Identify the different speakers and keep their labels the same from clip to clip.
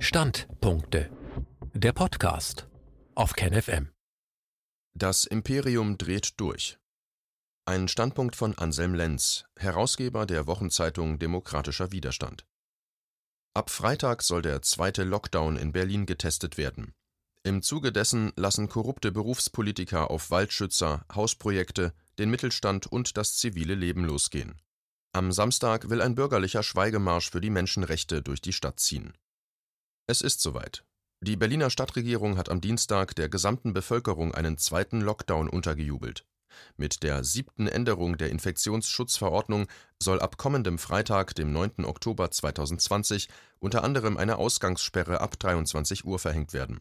Speaker 1: Standpunkte. Der Podcast auf KenFM.
Speaker 2: Das Imperium dreht durch. Ein Standpunkt von Anselm Lenz, Herausgeber der Wochenzeitung Demokratischer Widerstand. Ab Freitag soll der zweite Lockdown in Berlin getestet werden. Im Zuge dessen lassen korrupte Berufspolitiker auf Waldschützer, Hausprojekte, den Mittelstand und das zivile Leben losgehen. Am Samstag will ein bürgerlicher Schweigemarsch für die Menschenrechte durch die Stadt ziehen. Es ist soweit. Die Berliner Stadtregierung hat am Dienstag der gesamten Bevölkerung einen zweiten Lockdown untergejubelt. Mit der siebten Änderung der Infektionsschutzverordnung soll ab kommendem Freitag, dem 9. Oktober 2020, unter anderem eine Ausgangssperre ab 23 Uhr verhängt werden.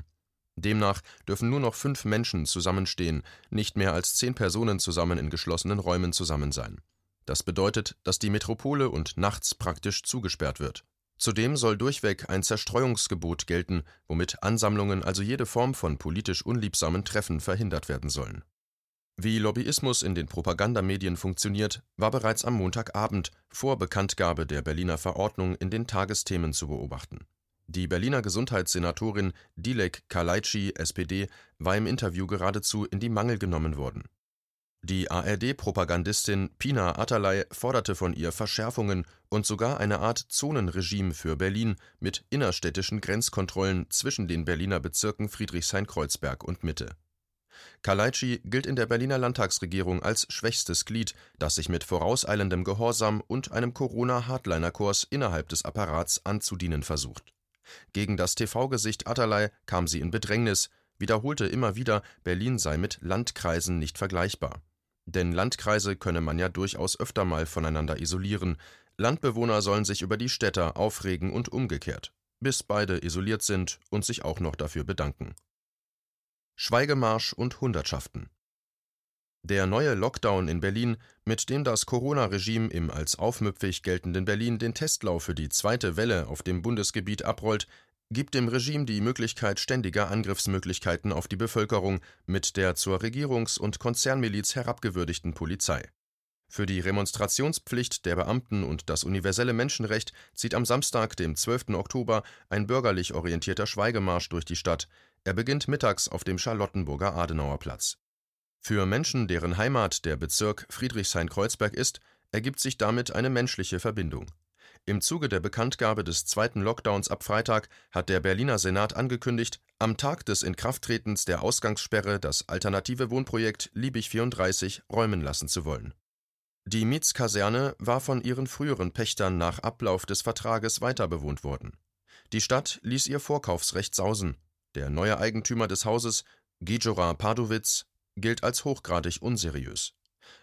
Speaker 2: Demnach dürfen nur noch fünf Menschen zusammenstehen, nicht mehr als zehn Personen zusammen in geschlossenen Räumen zusammen sein. Das bedeutet, dass die Metropole und nachts praktisch zugesperrt wird. Zudem soll durchweg ein Zerstreuungsgebot gelten, womit Ansammlungen, also jede Form von politisch unliebsamen Treffen verhindert werden sollen. Wie Lobbyismus in den Propagandamedien funktioniert, war bereits am Montagabend vor Bekanntgabe der Berliner Verordnung in den Tagesthemen zu beobachten. Die Berliner Gesundheitssenatorin Dilek Kalaitschi, SPD, war im Interview geradezu in die Mangel genommen worden. Die ARD-Propagandistin Pina Atalay forderte von ihr Verschärfungen und sogar eine Art Zonenregime für Berlin mit innerstädtischen Grenzkontrollen zwischen den Berliner Bezirken Friedrichshain-Kreuzberg und Mitte. Kalaitschi gilt in der Berliner Landtagsregierung als schwächstes Glied, das sich mit vorauseilendem Gehorsam und einem Corona-Hardliner-Kurs innerhalb des Apparats anzudienen versucht. Gegen das TV-Gesicht Atalay kam sie in Bedrängnis, wiederholte immer wieder, Berlin sei mit Landkreisen nicht vergleichbar. Denn Landkreise könne man ja durchaus öfter mal voneinander isolieren. Landbewohner sollen sich über die Städter aufregen und umgekehrt, bis beide isoliert sind und sich auch noch dafür bedanken. Schweigemarsch und Hundertschaften. Der neue Lockdown in Berlin, mit dem das Corona-Regime im als aufmüpfig geltenden Berlin den Testlauf für die zweite Welle auf dem Bundesgebiet abrollt, gibt dem Regime die Möglichkeit ständiger Angriffsmöglichkeiten auf die Bevölkerung mit der zur Regierungs- und Konzernmiliz herabgewürdigten Polizei. Für die Remonstrationspflicht der Beamten und das universelle Menschenrecht zieht am Samstag, dem 12. Oktober, ein bürgerlich orientierter Schweigemarsch durch die Stadt. Er beginnt mittags auf dem Charlottenburger Adenauerplatz. Für Menschen, deren Heimat der Bezirk Friedrichshain-Kreuzberg ist, ergibt sich damit eine menschliche Verbindung. Im Zuge der Bekanntgabe des zweiten Lockdowns ab Freitag hat der Berliner Senat angekündigt, am Tag des Inkrafttretens der Ausgangssperre das alternative Wohnprojekt Liebig 34 räumen lassen zu wollen. Die Mietskaserne war von ihren früheren Pächtern nach Ablauf des Vertrages weiterbewohnt worden. Die Stadt ließ ihr Vorkaufsrecht sausen. Der neue Eigentümer des Hauses, Gijora Padowitz, gilt als hochgradig unseriös.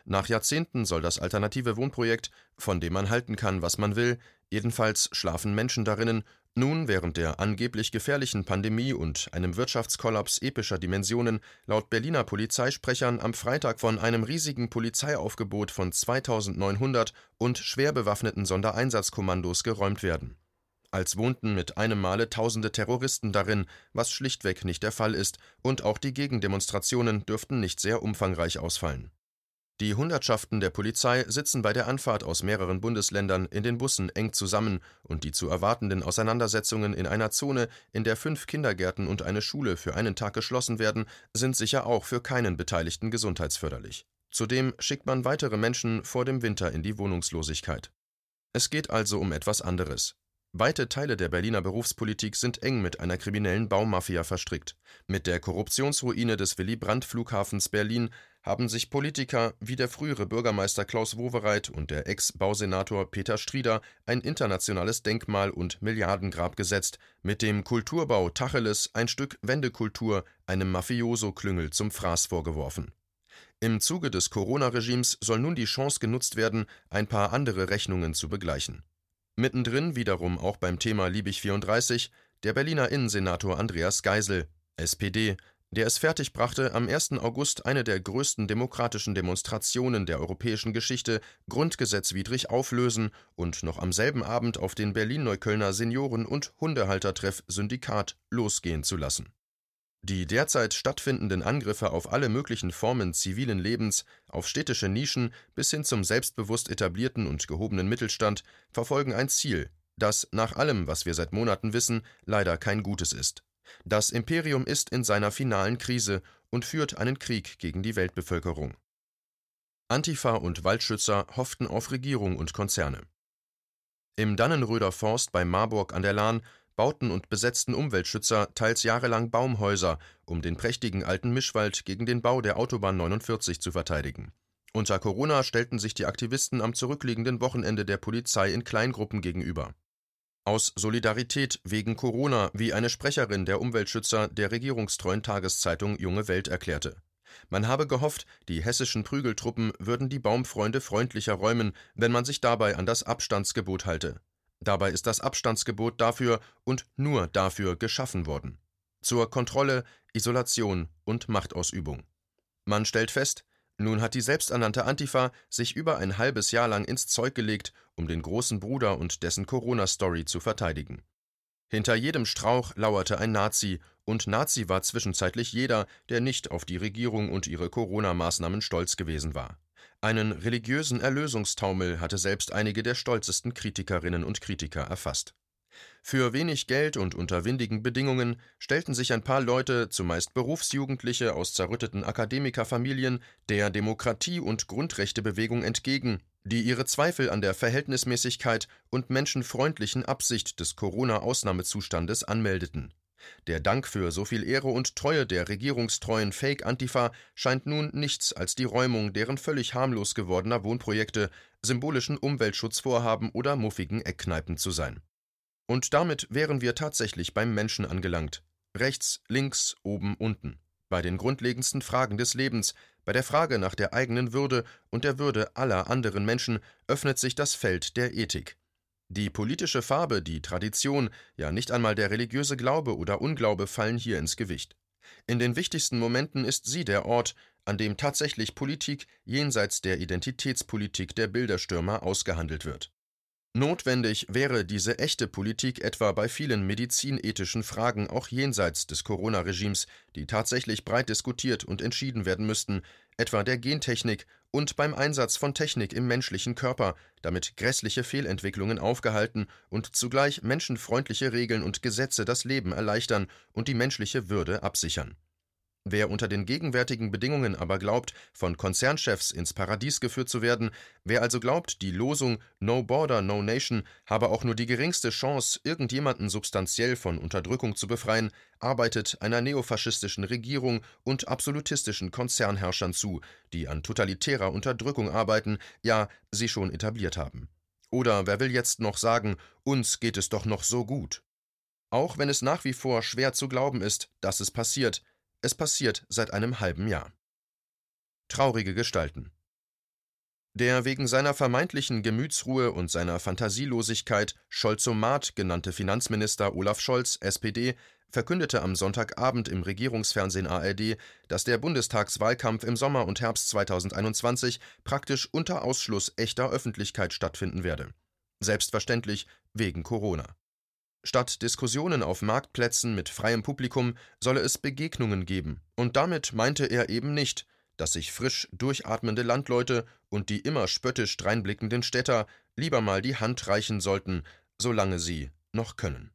Speaker 2: Nach Jahrzehnten soll das alternative Wohnprojekt, von dem man halten kann, was man will, jedenfalls schlafen Menschen darinnen, nun während der angeblich gefährlichen Pandemie und einem Wirtschaftskollaps epischer Dimensionen laut Berliner Polizeisprechern am Freitag von einem riesigen Polizeiaufgebot von 2900 und schwer bewaffneten Sondereinsatzkommandos geräumt werden. Als wohnten mit einem Male tausende Terroristen darin, was schlichtweg nicht der Fall ist, und auch die Gegendemonstrationen dürften nicht sehr umfangreich ausfallen. Die Hundertschaften der Polizei sitzen bei der Anfahrt aus mehreren Bundesländern in den Bussen eng zusammen und die zu erwartenden Auseinandersetzungen in einer Zone, in der fünf Kindergärten und eine Schule für einen Tag geschlossen werden, sind sicher auch für keinen Beteiligten gesundheitsförderlich. Zudem schickt man weitere Menschen vor dem Winter in die Wohnungslosigkeit. Es geht also um etwas anderes. Weite Teile der Berliner Berufspolitik sind eng mit einer kriminellen Baumafia verstrickt. Mit der Korruptionsruine des Willy-Brandt-Flughafens Berlin haben sich Politiker wie der frühere Bürgermeister Klaus Wowereit und der Ex-Bausenator Peter Strieder ein internationales Denkmal und Milliardengrab gesetzt, mit dem Kulturbau Tacheles ein Stück Wendekultur einem Mafioso-Klüngel zum Fraß vorgeworfen. Im Zuge des Corona-Regimes soll nun die Chance genutzt werden, ein paar andere Rechnungen zu begleichen. Mittendrin wiederum auch beim Thema Liebig 34 der Berliner Innensenator Andreas Geisel, SPD, der es fertigbrachte, am 1. August eine der größten demokratischen Demonstrationen der europäischen Geschichte grundgesetzwidrig auflösen und noch am selben Abend auf den Berlin-Neuköllner Senioren- und Hundehaltertreff Syndikat losgehen zu lassen. Die derzeit stattfindenden Angriffe auf alle möglichen Formen zivilen Lebens, auf städtische Nischen bis hin zum selbstbewusst etablierten und gehobenen Mittelstand verfolgen ein Ziel, das nach allem, was wir seit Monaten wissen, leider kein Gutes ist. Das Imperium ist in seiner finalen Krise und führt einen Krieg gegen die Weltbevölkerung. Antifa und Waldschützer hofften auf Regierung und Konzerne. Im Dannenröder Forst bei Marburg an der Lahn bauten und besetzten Umweltschützer teils jahrelang Baumhäuser, um den prächtigen alten Mischwald gegen den Bau der Autobahn 49 zu verteidigen. Unter Corona stellten sich die Aktivisten am zurückliegenden Wochenende der Polizei in Kleingruppen gegenüber. Aus Solidarität wegen Corona, wie eine Sprecherin der Umweltschützer der regierungstreuen Tageszeitung Junge Welt erklärte. Man habe gehofft, die hessischen Prügeltruppen würden die Baumfreunde freundlicher räumen, wenn man sich dabei an das Abstandsgebot halte. Dabei ist das Abstandsgebot dafür und nur dafür geschaffen worden. Zur Kontrolle, Isolation und Machtausübung. Man stellt fest, nun hat die selbsternannte Antifa sich über ein halbes Jahr lang ins Zeug gelegt, um den großen Bruder und dessen Corona-Story zu verteidigen. Hinter jedem Strauch lauerte ein Nazi, und Nazi war zwischenzeitlich jeder, der nicht auf die Regierung und ihre Corona-Maßnahmen stolz gewesen war. Einen religiösen Erlösungstaumel hatte selbst einige der stolzesten Kritikerinnen und Kritiker erfasst. Für wenig Geld und unter windigen Bedingungen stellten sich ein paar Leute, zumeist Berufsjugendliche aus zerrütteten Akademikerfamilien, der Demokratie- und Grundrechtebewegung entgegen, die ihre Zweifel an der Verhältnismäßigkeit und menschenfreundlichen Absicht des Corona-Ausnahmezustandes anmeldeten der Dank für so viel Ehre und Treue der regierungstreuen Fake-Antifa scheint nun nichts als die Räumung deren völlig harmlos gewordener Wohnprojekte, symbolischen Umweltschutzvorhaben oder muffigen Eckkneipen zu sein. Und damit wären wir tatsächlich beim Menschen angelangt. Rechts, links, oben, unten. Bei den grundlegendsten Fragen des Lebens, bei der Frage nach der eigenen Würde und der Würde aller anderen Menschen öffnet sich das Feld der Ethik. Die politische Farbe, die Tradition, ja nicht einmal der religiöse Glaube oder Unglaube fallen hier ins Gewicht. In den wichtigsten Momenten ist sie der Ort, an dem tatsächlich Politik jenseits der Identitätspolitik der Bilderstürmer ausgehandelt wird. Notwendig wäre diese echte Politik etwa bei vielen medizinethischen Fragen auch jenseits des Corona-Regimes, die tatsächlich breit diskutiert und entschieden werden müssten, etwa der Gentechnik und beim Einsatz von Technik im menschlichen Körper, damit grässliche Fehlentwicklungen aufgehalten und zugleich menschenfreundliche Regeln und Gesetze das Leben erleichtern und die menschliche Würde absichern Wer unter den gegenwärtigen Bedingungen aber glaubt, von Konzernchefs ins Paradies geführt zu werden, wer also glaubt, die Losung No Border, No Nation habe auch nur die geringste Chance, irgendjemanden substanziell von Unterdrückung zu befreien, arbeitet einer neofaschistischen Regierung und absolutistischen Konzernherrschern zu, die an totalitärer Unterdrückung arbeiten, ja, sie schon etabliert haben. Oder wer will jetzt noch sagen, uns geht es doch noch so gut? Auch wenn es nach wie vor schwer zu glauben ist, dass es passiert, es passiert seit einem halben Jahr. Traurige Gestalten. Der wegen seiner vermeintlichen Gemütsruhe und seiner Fantasielosigkeit Scholzomat genannte Finanzminister Olaf Scholz, SPD, verkündete am Sonntagabend im Regierungsfernsehen ARD, dass der Bundestagswahlkampf im Sommer und Herbst 2021 praktisch unter Ausschluss echter Öffentlichkeit stattfinden werde. Selbstverständlich wegen Corona. Statt Diskussionen auf Marktplätzen mit freiem Publikum solle es Begegnungen geben, und damit meinte er eben nicht, dass sich frisch durchatmende Landleute und die immer spöttisch dreinblickenden Städter lieber mal die Hand reichen sollten, solange sie noch können.